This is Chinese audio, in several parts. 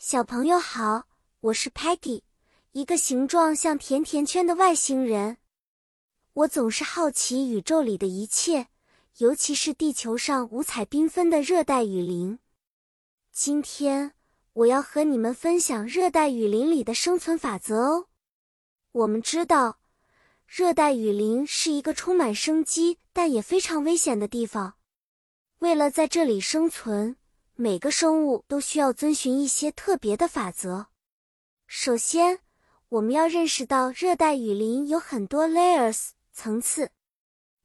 小朋友好，我是 Patty，一个形状像甜甜圈的外星人。我总是好奇宇宙里的一切，尤其是地球上五彩缤纷的热带雨林。今天我要和你们分享热带雨林里的生存法则哦。我们知道，热带雨林是一个充满生机但也非常危险的地方。为了在这里生存，每个生物都需要遵循一些特别的法则。首先，我们要认识到热带雨林有很多 layers 层次，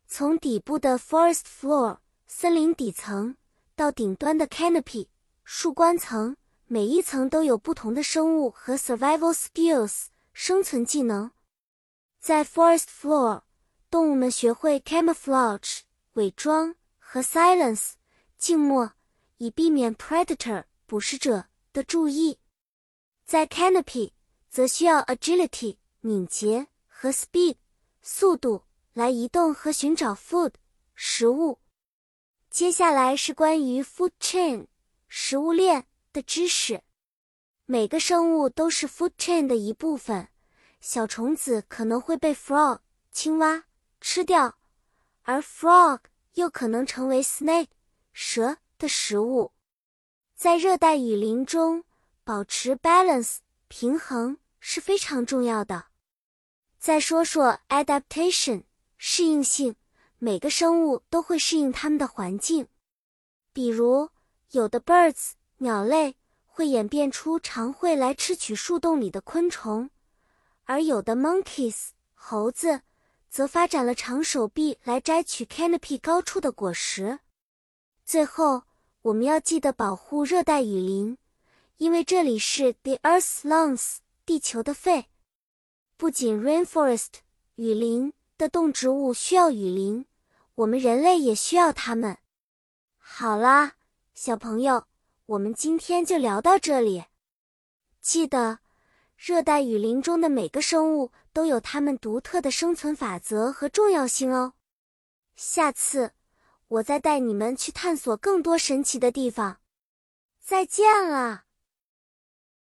从底部的 forest floor 森林底层到顶端的 canopy 树冠层，每一层都有不同的生物和 survival skills 生存技能。在 forest floor，动物们学会 camouflage 伪装和 silence 静默。以避免 predator 捕食者的注意，在 canopy 则需要 agility 敏捷和 speed 速度来移动和寻找 food 食物。接下来是关于 food chain 食物链的知识。每个生物都是 food chain 的一部分。小虫子可能会被 frog 青蛙吃掉，而 frog 又可能成为 snake 蛇。的食物，在热带雨林中保持 balance 平衡是非常重要的。再说说 adaptation 适应性，每个生物都会适应它们的环境。比如，有的 birds 鸟类会演变出长喙来吃取树洞里的昆虫，而有的 monkeys 猴子则发展了长手臂来摘取 canopy 高处的果实。最后。我们要记得保护热带雨林，因为这里是 the Earth's lungs，地球的肺。不仅 rainforest 雨林的动植物需要雨林，我们人类也需要它们。好啦，小朋友，我们今天就聊到这里。记得，热带雨林中的每个生物都有它们独特的生存法则和重要性哦。下次。我再带你们去探索更多神奇的地方，再见了。